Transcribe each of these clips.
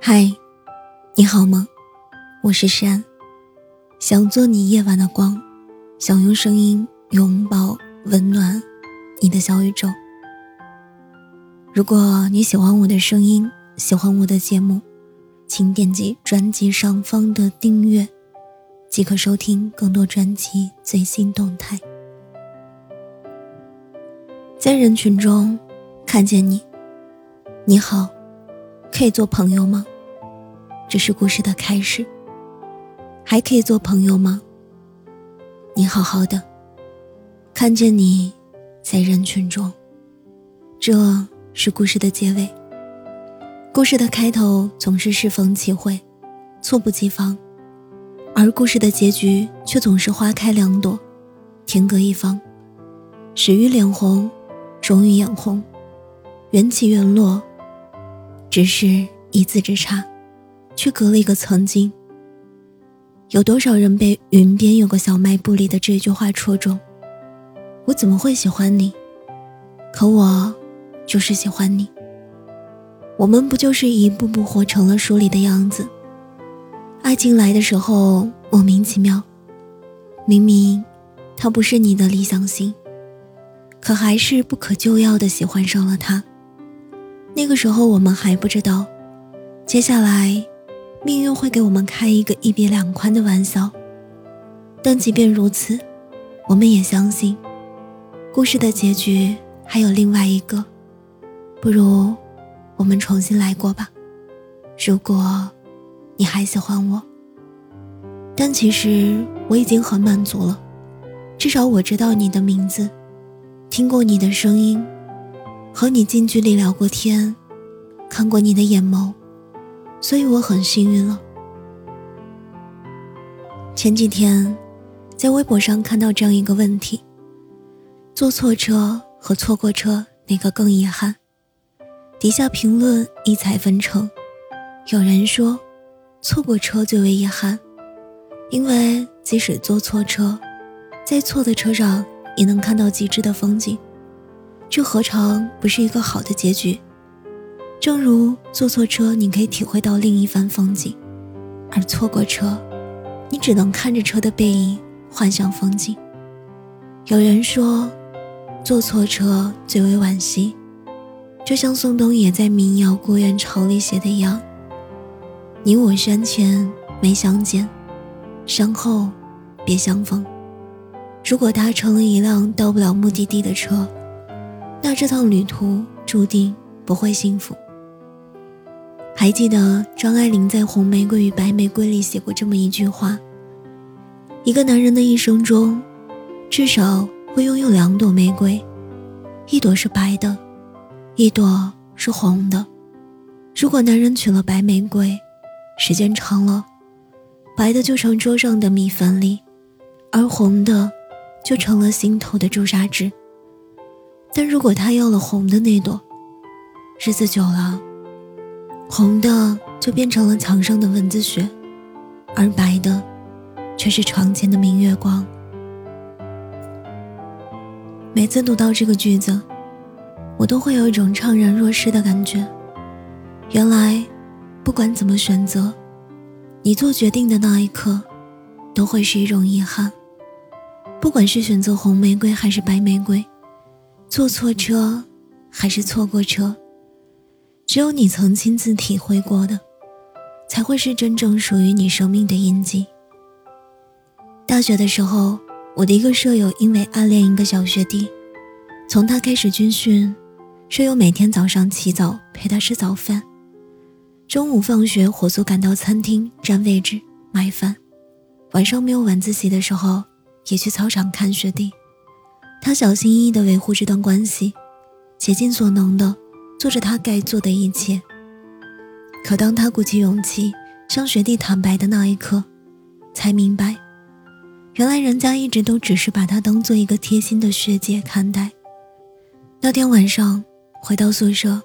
嗨，你好吗？我是山，想做你夜晚的光，想用声音拥抱温暖你的小宇宙。如果你喜欢我的声音，喜欢我的节目，请点击专辑上方的订阅，即可收听更多专辑最新动态。在人群中看见你，你好。可以做朋友吗？这是故事的开始。还可以做朋友吗？你好好的。看见你在人群中，这是故事的结尾。故事的开头总是适逢其会，猝不及防，而故事的结局却总是花开两朵，天各一方。始于脸红，终于眼红，缘起缘落。只是一字之差，却隔了一个曾经。有多少人被“云边有个小卖部”里的这句话戳中？我怎么会喜欢你？可我就是喜欢你。我们不就是一步步活成了书里的样子？爱情来的时候莫名其妙，明明他不是你的理想型，可还是不可救药的喜欢上了他。那个时候我们还不知道，接下来，命运会给我们开一个一别两宽的玩笑。但即便如此，我们也相信，故事的结局还有另外一个。不如，我们重新来过吧。如果，你还喜欢我，但其实我已经很满足了，至少我知道你的名字，听过你的声音。和你近距离聊过天，看过你的眼眸，所以我很幸运了。前几天，在微博上看到这样一个问题：坐错车和错过车哪个更遗憾？底下评论异彩纷呈，有人说错过车最为遗憾，因为即使坐错车，在错的车上也能看到极致的风景。这何尝不是一个好的结局？正如坐错车，你可以体会到另一番风景；而错过车，你只能看着车的背影，幻想风景。有人说，坐错车最为惋惜，就像宋冬野在民谣《孤雁巢》里写的一样：“你我山前没相见，山后别相逢。”如果搭乘了一辆到不了目的地的车，那这趟旅途注定不会幸福。还记得张爱玲在《红玫瑰与白玫瑰》里写过这么一句话：一个男人的一生中，至少会拥有两朵玫瑰，一朵是白的，一朵是红的。如果男人娶了白玫瑰，时间长了，白的就成桌上的米粉粒，而红的就成了心头的朱砂痣。但如果他要了红的那朵，日子久了，红的就变成了墙上的蚊子血，而白的，却是床前的明月光。每次读到这个句子，我都会有一种怅然若失的感觉。原来，不管怎么选择，你做决定的那一刻，都会是一种遗憾。不管是选择红玫瑰还是白玫瑰。坐错车，还是错过车？只有你曾亲自体会过的，才会是真正属于你生命的印记。大学的时候，我的一个舍友因为暗恋一个小学弟，从他开始军训，舍友每天早上起早陪他吃早饭，中午放学火速赶到餐厅占位置买饭，晚上没有晚自习的时候，也去操场看学弟。他小心翼翼地维护这段关系，竭尽所能地做着他该做的一切。可当他鼓起勇气向学弟坦白的那一刻，才明白，原来人家一直都只是把他当做一个贴心的学姐看待。那天晚上回到宿舍，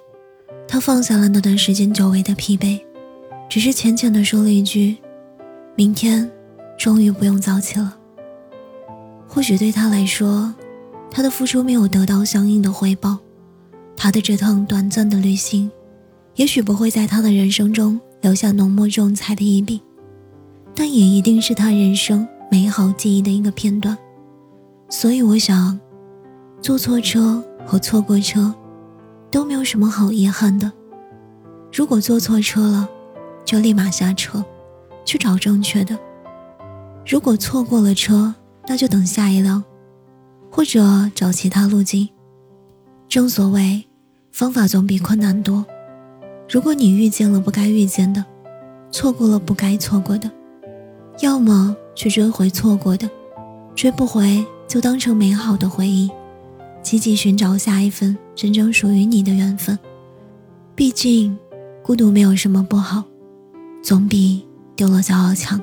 他放下了那段时间久违的疲惫，只是浅浅地说了一句：“明天，终于不用早起了。”或许对他来说，他的付出没有得到相应的回报，他的这趟短暂的旅行，也许不会在他的人生中留下浓墨重彩的一笔，但也一定是他人生美好记忆的一个片段。所以我想，坐错车和错过车，都没有什么好遗憾的。如果坐错车了，就立马下车，去找正确的；如果错过了车，那就等下一辆，或者找其他路径。正所谓，方法总比困难多。如果你遇见了不该遇见的，错过了不该错过的，要么去追回错过的，追不回就当成美好的回忆，积极寻找下一份真正属于你的缘分。毕竟，孤独没有什么不好，总比丢了骄傲强。